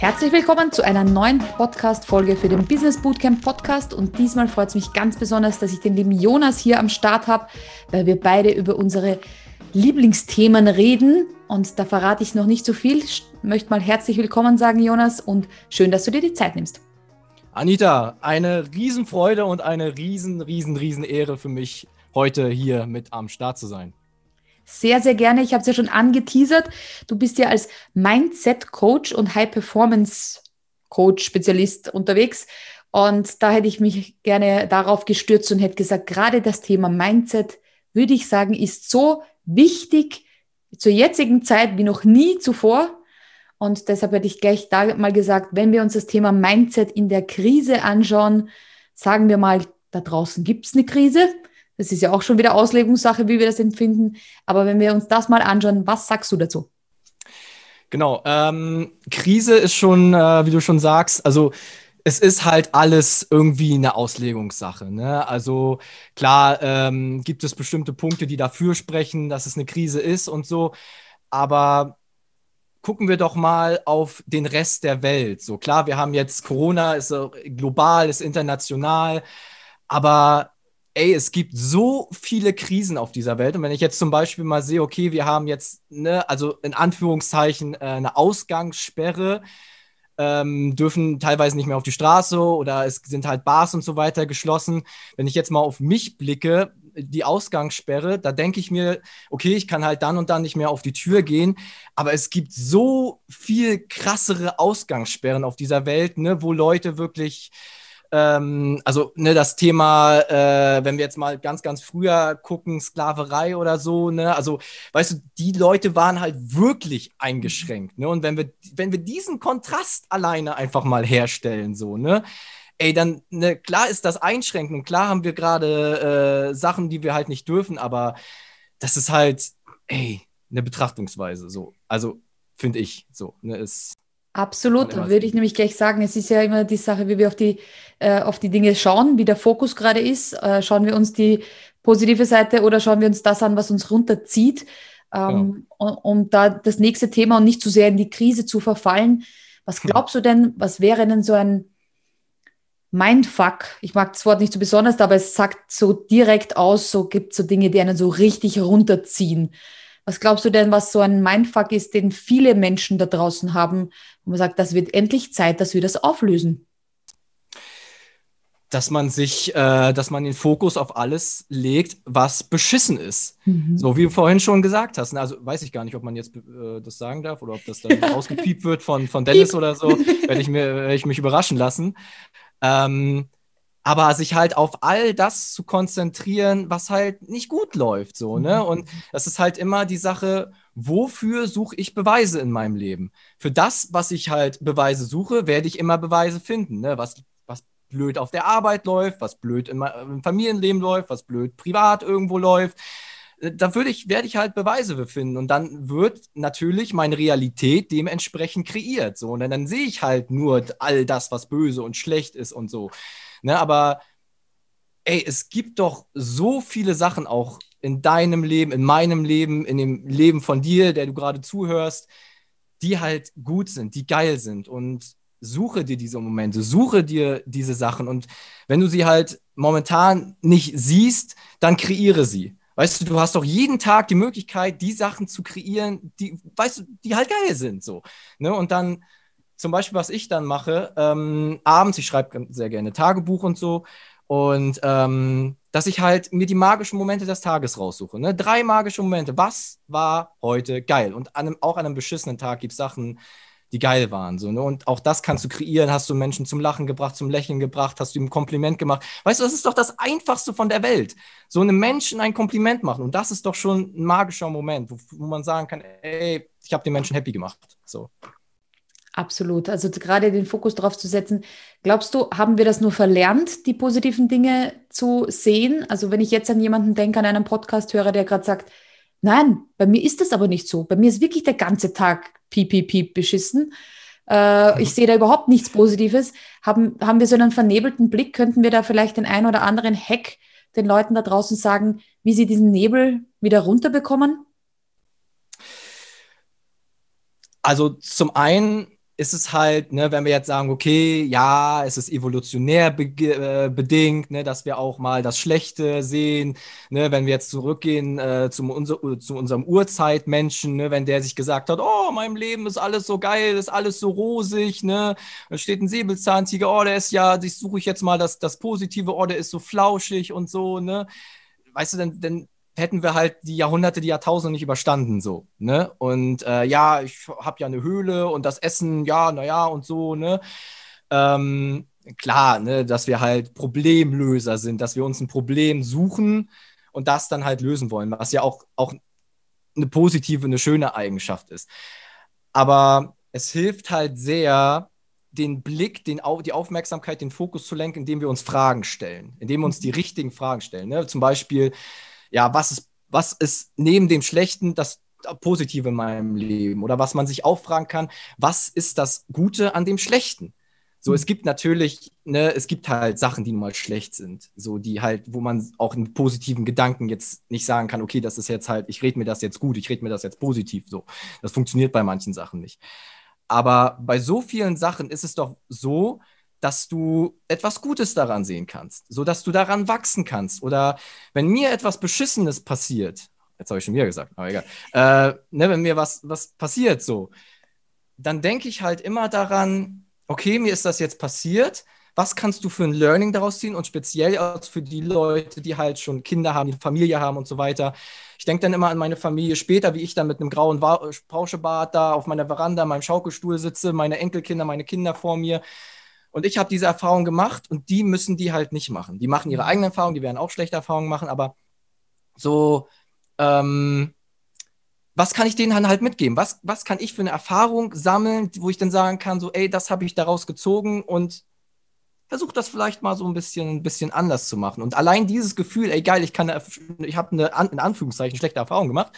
Herzlich willkommen zu einer neuen Podcast-Folge für den Business Bootcamp Podcast. Und diesmal freut es mich ganz besonders, dass ich den lieben Jonas hier am Start habe, weil wir beide über unsere Lieblingsthemen reden. Und da verrate ich noch nicht so viel. Ich möchte mal herzlich willkommen sagen, Jonas, und schön, dass du dir die Zeit nimmst. Anita, eine Riesenfreude und eine riesen, riesen, riesen Ehre für mich, heute hier mit am Start zu sein. Sehr, sehr gerne. Ich habe es ja schon angeteasert. Du bist ja als Mindset-Coach und High-Performance-Coach-Spezialist unterwegs. Und da hätte ich mich gerne darauf gestürzt und hätte gesagt, gerade das Thema Mindset, würde ich sagen, ist so wichtig zur jetzigen Zeit wie noch nie zuvor. Und deshalb hätte ich gleich da mal gesagt, wenn wir uns das Thema Mindset in der Krise anschauen, sagen wir mal, da draußen gibt es eine Krise. Das ist ja auch schon wieder Auslegungssache, wie wir das empfinden. Aber wenn wir uns das mal anschauen, was sagst du dazu? Genau, ähm, Krise ist schon, äh, wie du schon sagst, also es ist halt alles irgendwie eine Auslegungssache. Ne? Also klar ähm, gibt es bestimmte Punkte, die dafür sprechen, dass es eine Krise ist und so. Aber gucken wir doch mal auf den Rest der Welt. So klar, wir haben jetzt Corona, ist global, ist international, aber ey, es gibt so viele Krisen auf dieser Welt. Und wenn ich jetzt zum Beispiel mal sehe, okay, wir haben jetzt, ne, also in Anführungszeichen, äh, eine Ausgangssperre, ähm, dürfen teilweise nicht mehr auf die Straße oder es sind halt Bars und so weiter geschlossen. Wenn ich jetzt mal auf mich blicke, die Ausgangssperre, da denke ich mir, okay, ich kann halt dann und dann nicht mehr auf die Tür gehen, aber es gibt so viel krassere Ausgangssperren auf dieser Welt, ne, wo Leute wirklich ähm, also ne, das Thema, äh, wenn wir jetzt mal ganz, ganz früher gucken, Sklaverei oder so, ne, also weißt du, die Leute waren halt wirklich eingeschränkt, ne, und wenn wir, wenn wir diesen Kontrast alleine einfach mal herstellen, so, ne, ey, dann, ne, klar ist das einschränkend und klar haben wir gerade äh, Sachen, die wir halt nicht dürfen, aber das ist halt, ey, eine Betrachtungsweise, so, also finde ich, so, ne, ist Absolut, würde ich nämlich gleich sagen. Es ist ja immer die Sache, wie wir auf die, äh, auf die Dinge schauen, wie der Fokus gerade ist. Äh, schauen wir uns die positive Seite oder schauen wir uns das an, was uns runterzieht, ähm, genau. um, um, da das nächste Thema und nicht zu sehr in die Krise zu verfallen. Was glaubst du denn, was wäre denn so ein Mindfuck? Ich mag das Wort nicht so besonders, aber es sagt so direkt aus, so gibt es so Dinge, die einen so richtig runterziehen. Was glaubst du denn, was so ein Mindfuck ist, den viele Menschen da draußen haben, wo man sagt, das wird endlich Zeit, dass wir das auflösen? Dass man sich, äh, dass man den Fokus auf alles legt, was beschissen ist. Mhm. So wie du vorhin schon gesagt hast. Also weiß ich gar nicht, ob man jetzt äh, das sagen darf oder ob das dann ausgepiept wird von, von Dennis oder so. Werde ich, mir, werde ich mich überraschen lassen. Ähm, aber sich halt auf all das zu konzentrieren, was halt nicht gut läuft, so, ne? Mhm. Und das ist halt immer die Sache, wofür suche ich Beweise in meinem Leben? Für das, was ich halt Beweise suche, werde ich immer Beweise finden, ne? Was, was blöd auf der Arbeit läuft, was blöd im, im Familienleben läuft, was blöd privat irgendwo läuft. Da würde ich, werde ich halt Beweise finden und dann wird natürlich meine Realität dementsprechend kreiert. So. Und dann, dann sehe ich halt nur all das, was böse und schlecht ist und so. Ne, aber ey, es gibt doch so viele Sachen auch in deinem Leben, in meinem Leben, in dem Leben von dir, der du gerade zuhörst, die halt gut sind, die geil sind. Und suche dir diese Momente, suche dir diese Sachen. Und wenn du sie halt momentan nicht siehst, dann kreiere sie. Weißt du, du hast doch jeden Tag die Möglichkeit, die Sachen zu kreieren, die, weißt du, die halt geil sind. So. Ne? Und dann zum Beispiel, was ich dann mache, ähm, abends, ich schreibe sehr gerne Tagebuch und so, und ähm, dass ich halt mir die magischen Momente des Tages raussuche. Ne? Drei magische Momente. Was war heute geil? Und an einem, auch an einem beschissenen Tag gibt es Sachen, die geil waren. So, ne? Und auch das kannst du kreieren. Hast du Menschen zum Lachen gebracht, zum Lächeln gebracht, hast du ihm ein Kompliment gemacht. Weißt du, das ist doch das Einfachste von der Welt. So einem Menschen ein Kompliment machen. Und das ist doch schon ein magischer Moment, wo, wo man sagen kann, ey, ich habe den Menschen happy gemacht. So. Absolut. Also gerade den Fokus darauf zu setzen. Glaubst du, haben wir das nur verlernt, die positiven Dinge zu sehen? Also wenn ich jetzt an jemanden denke, an einen Podcast-Hörer, der gerade sagt, nein, bei mir ist das aber nicht so. Bei mir ist wirklich der ganze Tag piep, piep, piep beschissen. Äh, mhm. ich sehe da überhaupt nichts Positives. Haben, haben wir so einen vernebelten Blick? Könnten wir da vielleicht den einen oder anderen Hack den Leuten da draußen sagen, wie sie diesen Nebel wieder runterbekommen? Also zum einen ist es halt, ne, wenn wir jetzt sagen, okay, ja, es ist evolutionär be äh, bedingt, ne, dass wir auch mal das Schlechte sehen, ne, wenn wir jetzt zurückgehen äh, zum unser, zu unserem Urzeitmenschen, ne, wenn der sich gesagt hat, oh, mein Leben ist alles so geil, ist alles so rosig, ne, da steht ein Säbelzahntiger, oh, der ist ja, ich suche ich jetzt mal das, das Positive, oh, der ist so flauschig und so, ne, weißt du, dann, dann hätten wir halt die Jahrhunderte, die Jahrtausende nicht überstanden, so, ne? Und äh, ja, ich habe ja eine Höhle und das Essen, ja, naja, und so, ne? Ähm, klar, ne, dass wir halt Problemlöser sind, dass wir uns ein Problem suchen und das dann halt lösen wollen, was ja auch, auch eine positive, eine schöne Eigenschaft ist. Aber es hilft halt sehr, den Blick, den, die Aufmerksamkeit, den Fokus zu lenken, indem wir uns Fragen stellen, indem wir uns die mhm. richtigen Fragen stellen. Ne? Zum Beispiel, ja, was ist, was ist neben dem Schlechten das Positive in meinem Leben? Oder was man sich auch fragen kann, was ist das Gute an dem Schlechten? So, es mhm. gibt natürlich, ne, es gibt halt Sachen, die nun mal schlecht sind. So, die halt, wo man auch einen positiven Gedanken jetzt nicht sagen kann, okay, das ist jetzt halt, ich rede mir das jetzt gut, ich rede mir das jetzt positiv. So, das funktioniert bei manchen Sachen nicht. Aber bei so vielen Sachen ist es doch so, dass du etwas Gutes daran sehen kannst, sodass du daran wachsen kannst. Oder wenn mir etwas Beschissenes passiert, jetzt habe ich schon wieder gesagt, aber egal, äh, ne, wenn mir was, was passiert so, dann denke ich halt immer daran, okay, mir ist das jetzt passiert, was kannst du für ein Learning daraus ziehen und speziell auch für die Leute, die halt schon Kinder haben, die Familie haben und so weiter. Ich denke dann immer an meine Familie später, wie ich dann mit einem grauen Pauschebart da auf meiner Veranda, meinem Schaukelstuhl sitze, meine Enkelkinder, meine Kinder vor mir und ich habe diese Erfahrung gemacht und die müssen die halt nicht machen. Die machen ihre eigenen Erfahrungen, die werden auch schlechte Erfahrungen machen, aber so, ähm, was kann ich denen dann halt mitgeben? Was, was kann ich für eine Erfahrung sammeln, wo ich dann sagen kann, so, ey, das habe ich daraus gezogen und versuche das vielleicht mal so ein bisschen, ein bisschen anders zu machen. Und allein dieses Gefühl, ey, geil, ich kann, ich habe eine, in Anführungszeichen, schlechte Erfahrung gemacht,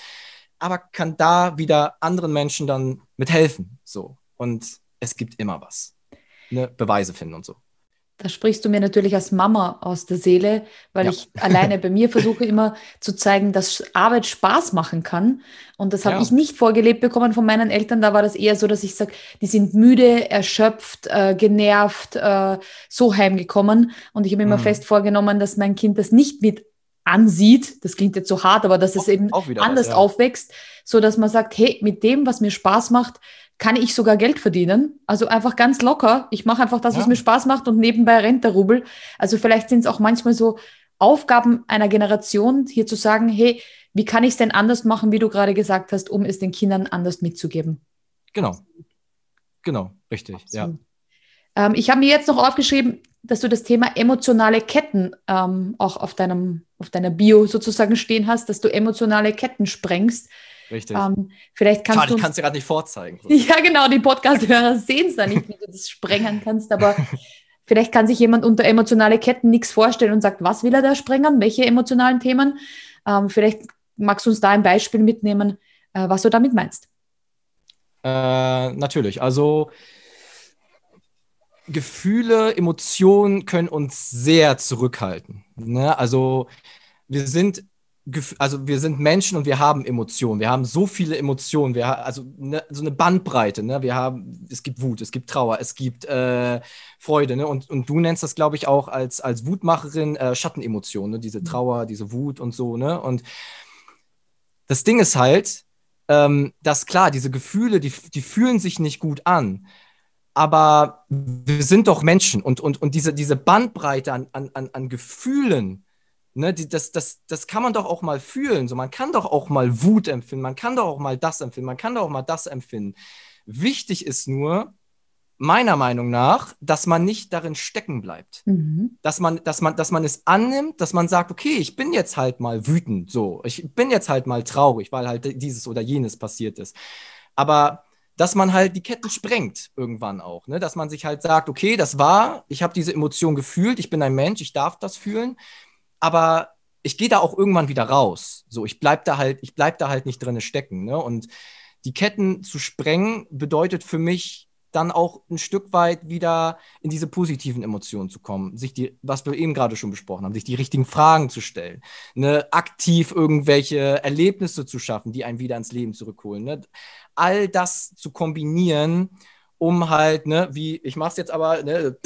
aber kann da wieder anderen Menschen dann mithelfen. So. Und es gibt immer was ne, Beweise finden und so. Da sprichst du mir natürlich als Mama aus der Seele, weil ja. ich alleine bei mir versuche immer zu zeigen, dass Arbeit Spaß machen kann. Und das habe ja. ich nicht vorgelebt bekommen von meinen Eltern. Da war das eher so, dass ich sage, die sind müde, erschöpft, äh, genervt, äh, so heimgekommen. Und ich habe immer mhm. fest vorgenommen, dass mein Kind das nicht mit ansieht. Das klingt jetzt so hart, aber dass es eben anders was, ja. aufwächst, so dass man sagt, hey, mit dem, was mir Spaß macht, kann ich sogar Geld verdienen. Also einfach ganz locker. Ich mache einfach das, was mir Spaß macht und nebenbei rennt der Rubel. Also vielleicht sind es auch manchmal so Aufgaben einer Generation, hier zu sagen, hey, wie kann ich es denn anders machen, wie du gerade gesagt hast, um es den Kindern anders mitzugeben? Genau. Genau, richtig, Absolut. ja. Ähm, ich habe mir jetzt noch aufgeschrieben, dass du das Thema emotionale Ketten ähm, auch auf, deinem, auf deiner Bio sozusagen stehen hast, dass du emotionale Ketten sprengst. Richtig. Ähm, vielleicht kannst Schade, du ich kann es dir gerade nicht vorzeigen. Ja, genau, die Podcast-Hörer sehen es da nicht, wie du das sprengen kannst, aber vielleicht kann sich jemand unter emotionale Ketten nichts vorstellen und sagt, was will er da sprengen, welche emotionalen Themen. Ähm, vielleicht magst du uns da ein Beispiel mitnehmen, äh, was du damit meinst. Äh, natürlich, also Gefühle, Emotionen können uns sehr zurückhalten. Ne? Also wir sind also wir sind Menschen und wir haben Emotionen. Wir haben so viele Emotionen. Wir also ne, so eine Bandbreite. Ne? Wir haben, es gibt Wut, es gibt Trauer, es gibt äh, Freude. Ne? Und, und du nennst das, glaube ich, auch als, als Wutmacherin äh, Schattenemotionen, ne? diese mhm. Trauer, diese Wut und so. Ne? Und das Ding ist halt, ähm, dass klar, diese Gefühle, die, die fühlen sich nicht gut an. Aber wir sind doch Menschen und, und, und diese, diese Bandbreite an, an, an Gefühlen, Ne, die, das, das, das kann man doch auch mal fühlen. So, man kann doch auch mal Wut empfinden, man kann doch auch mal das empfinden, man kann doch auch mal das empfinden. Wichtig ist nur, meiner Meinung nach, dass man nicht darin stecken bleibt. Mhm. Dass, man, dass, man, dass man es annimmt, dass man sagt, okay, ich bin jetzt halt mal wütend, so, ich bin jetzt halt mal traurig, weil halt dieses oder jenes passiert ist. Aber dass man halt die Ketten sprengt irgendwann auch, ne? dass man sich halt sagt, okay, das war, ich habe diese Emotion gefühlt, ich bin ein Mensch, ich darf das fühlen aber ich gehe da auch irgendwann wieder raus. So, ich bleib da halt, ich bleib da halt nicht drin stecken. Ne? Und die Ketten zu sprengen bedeutet für mich dann auch ein Stück weit wieder in diese positiven Emotionen zu kommen, sich die, was wir eben gerade schon besprochen haben, sich die richtigen Fragen zu stellen, ne, aktiv irgendwelche Erlebnisse zu schaffen, die einen wieder ins Leben zurückholen. Ne? All das zu kombinieren um halt, ne, wie, ich mach's jetzt aber, ne,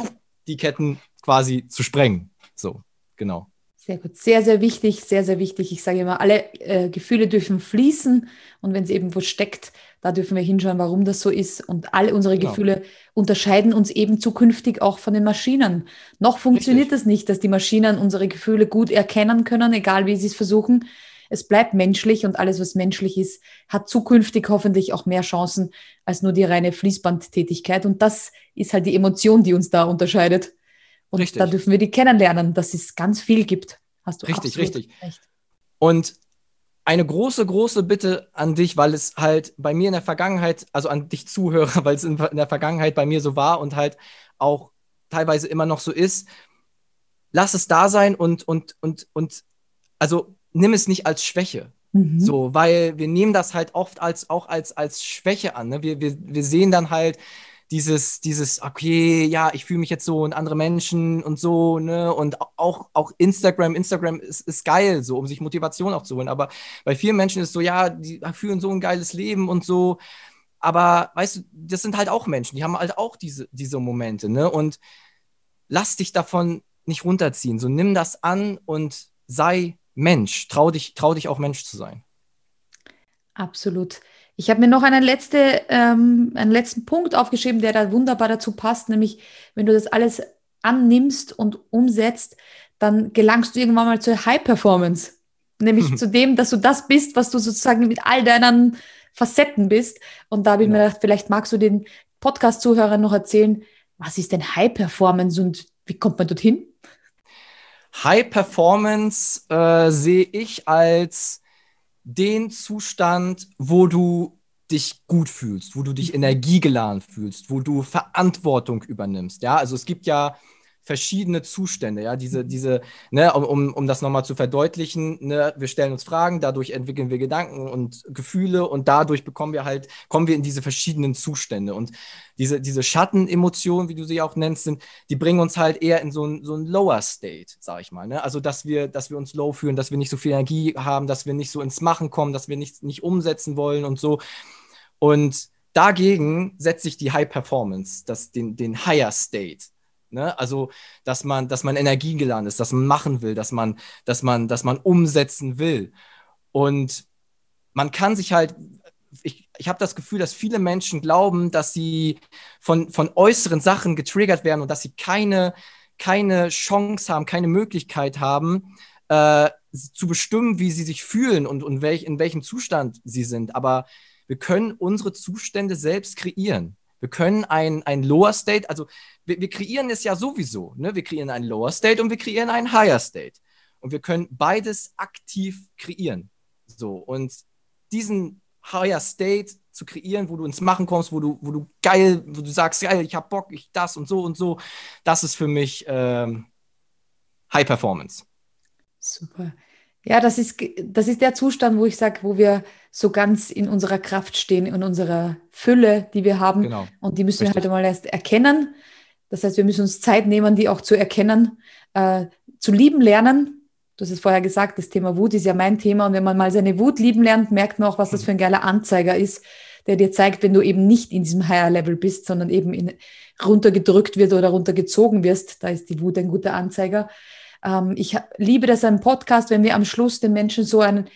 die Ketten quasi zu sprengen. So, genau. Sehr gut, sehr, sehr wichtig, sehr, sehr wichtig. Ich sage immer, alle äh, Gefühle dürfen fließen und wenn es irgendwo steckt, da dürfen wir hinschauen, warum das so ist. Und alle unsere genau. Gefühle unterscheiden uns eben zukünftig auch von den Maschinen. Noch funktioniert es das nicht, dass die Maschinen unsere Gefühle gut erkennen können, egal wie sie es versuchen. Es bleibt menschlich und alles, was menschlich ist, hat zukünftig hoffentlich auch mehr Chancen als nur die reine Fließbandtätigkeit. Und das ist halt die Emotion, die uns da unterscheidet. Und richtig. da dürfen wir die kennenlernen, dass es ganz viel gibt. Hast du richtig, richtig. Recht. Und eine große, große Bitte an dich, weil es halt bei mir in der Vergangenheit, also an dich Zuhörer, weil es in, der Vergangenheit bei mir so war und halt auch teilweise immer noch so ist, lass es da sein und, und, und, und, also nimm es nicht als Schwäche. Mhm. So, weil wir nehmen das halt oft als auch als, als Schwäche an. Ne? Wir, wir, wir sehen dann halt, dieses, dieses, okay, ja, ich fühle mich jetzt so und andere Menschen und so, ne? Und auch, auch Instagram, Instagram ist, ist geil, so, um sich Motivation auch zu holen. Aber bei vielen Menschen ist so, ja, die führen so ein geiles Leben und so. Aber weißt du, das sind halt auch Menschen, die haben halt auch diese, diese Momente, ne? Und lass dich davon nicht runterziehen. So nimm das an und sei Mensch. Trau dich, trau dich auch Mensch zu sein. Absolut. Ich habe mir noch einen, letzte, ähm, einen letzten Punkt aufgeschrieben, der da wunderbar dazu passt, nämlich wenn du das alles annimmst und umsetzt, dann gelangst du irgendwann mal zur High Performance. Nämlich mhm. zu dem, dass du das bist, was du sozusagen mit all deinen Facetten bist. Und da habe ich ja. mir gedacht, vielleicht magst du den Podcast-Zuhörern noch erzählen, was ist denn High Performance und wie kommt man dorthin? High Performance äh, sehe ich als den Zustand, wo du dich gut fühlst, wo du dich mhm. energiegeladen fühlst, wo du Verantwortung übernimmst. Ja, also es gibt ja verschiedene Zustände, ja, diese, mhm. diese, ne, um, um das nochmal zu verdeutlichen, ne, wir stellen uns Fragen, dadurch entwickeln wir Gedanken und Gefühle und dadurch bekommen wir halt, kommen wir in diese verschiedenen Zustände. Und diese, diese Schattenemotionen, wie du sie auch nennst, sind, die bringen uns halt eher in so ein, so ein Lower State, sag ich mal. Ne? Also, dass wir, dass wir uns low fühlen, dass wir nicht so viel Energie haben, dass wir nicht so ins Machen kommen, dass wir nicht, nicht umsetzen wollen und so. Und dagegen setzt sich die High Performance, das, den, den Higher State. Ne? Also, dass man, dass man energiegeladen ist, dass man machen will, dass man, dass man, dass man umsetzen will. Und man kann sich halt, ich, ich habe das Gefühl, dass viele Menschen glauben, dass sie von, von äußeren Sachen getriggert werden und dass sie keine, keine Chance haben, keine Möglichkeit haben, äh, zu bestimmen, wie sie sich fühlen und, und welch, in welchem Zustand sie sind. Aber wir können unsere Zustände selbst kreieren. Wir können ein, ein Lower State, also wir, wir kreieren es ja sowieso. Ne? Wir kreieren einen Lower State und wir kreieren einen Higher State. Und wir können beides aktiv kreieren. So, und diesen Higher State zu kreieren, wo du ins Machen kommst, wo du, wo du geil, wo du sagst, geil, ich hab Bock, ich das und so und so, das ist für mich ähm, High Performance. Super. Ja, das ist, das ist der Zustand, wo ich sage, wo wir so ganz in unserer Kraft stehen, in unserer Fülle, die wir haben. Genau. Und die müssen Richtig. wir halt einmal erst erkennen. Das heißt, wir müssen uns Zeit nehmen, die auch zu erkennen, äh, zu lieben lernen. Du hast es vorher gesagt, das Thema Wut ist ja mein Thema. Und wenn man mal seine Wut lieben lernt, merkt man auch, was das für ein geiler Anzeiger ist, der dir zeigt, wenn du eben nicht in diesem Higher Level bist, sondern eben in, runtergedrückt wird oder runtergezogen wirst. Da ist die Wut ein guter Anzeiger. Ähm, ich liebe das am Podcast, wenn wir am Schluss den Menschen so eine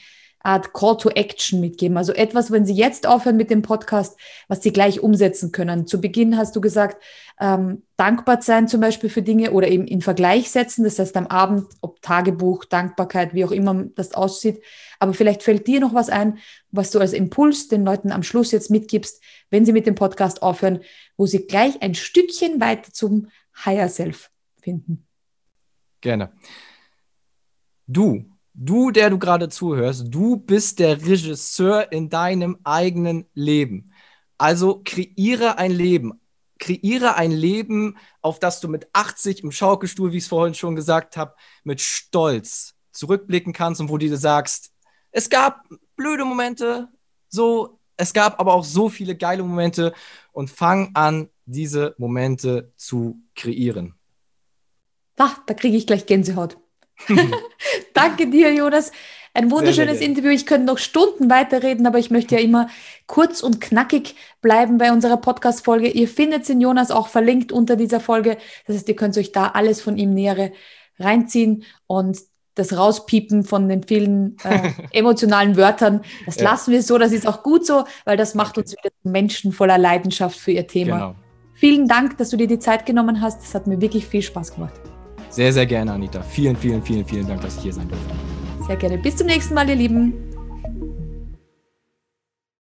Art Call to Action mitgeben. Also etwas, wenn sie jetzt aufhören mit dem Podcast, was sie gleich umsetzen können. Zu Beginn hast du gesagt, ähm, dankbar sein zum Beispiel für Dinge oder eben in Vergleich setzen. Das heißt am Abend, ob Tagebuch, Dankbarkeit, wie auch immer das aussieht. Aber vielleicht fällt dir noch was ein, was du als Impuls den Leuten am Schluss jetzt mitgibst, wenn sie mit dem Podcast aufhören, wo sie gleich ein Stückchen weiter zum Higher Self finden. Gerne. Du, du, der du gerade zuhörst, du bist der Regisseur in deinem eigenen Leben. Also kreiere ein Leben. Kreiere ein Leben, auf das du mit 80 im Schaukelstuhl, wie ich es vorhin schon gesagt habe, mit Stolz zurückblicken kannst und wo du dir sagst, es gab blöde Momente, so, es gab aber auch so viele geile Momente und fang an, diese Momente zu kreieren. Ach, da kriege ich gleich Gänsehaut. Danke dir, Jonas. ein wunderschönes sehr, sehr Interview. Ich könnte noch Stunden weiterreden, aber ich möchte ja immer kurz und knackig bleiben bei unserer Podcast-Folge. Ihr findet den Jonas auch verlinkt unter dieser Folge. Das heißt, ihr könnt euch da alles von ihm nähere reinziehen und das Rauspiepen von den vielen äh, emotionalen Wörtern, das ja. lassen wir so, das ist auch gut so, weil das macht uns wieder Menschen voller Leidenschaft für ihr Thema. Genau. Vielen Dank, dass du dir die Zeit genommen hast. Das hat mir wirklich viel Spaß gemacht. Sehr, sehr gerne, Anita. Vielen, vielen, vielen, vielen Dank, dass ich hier sein durfte. Sehr gerne. Bis zum nächsten Mal, ihr Lieben.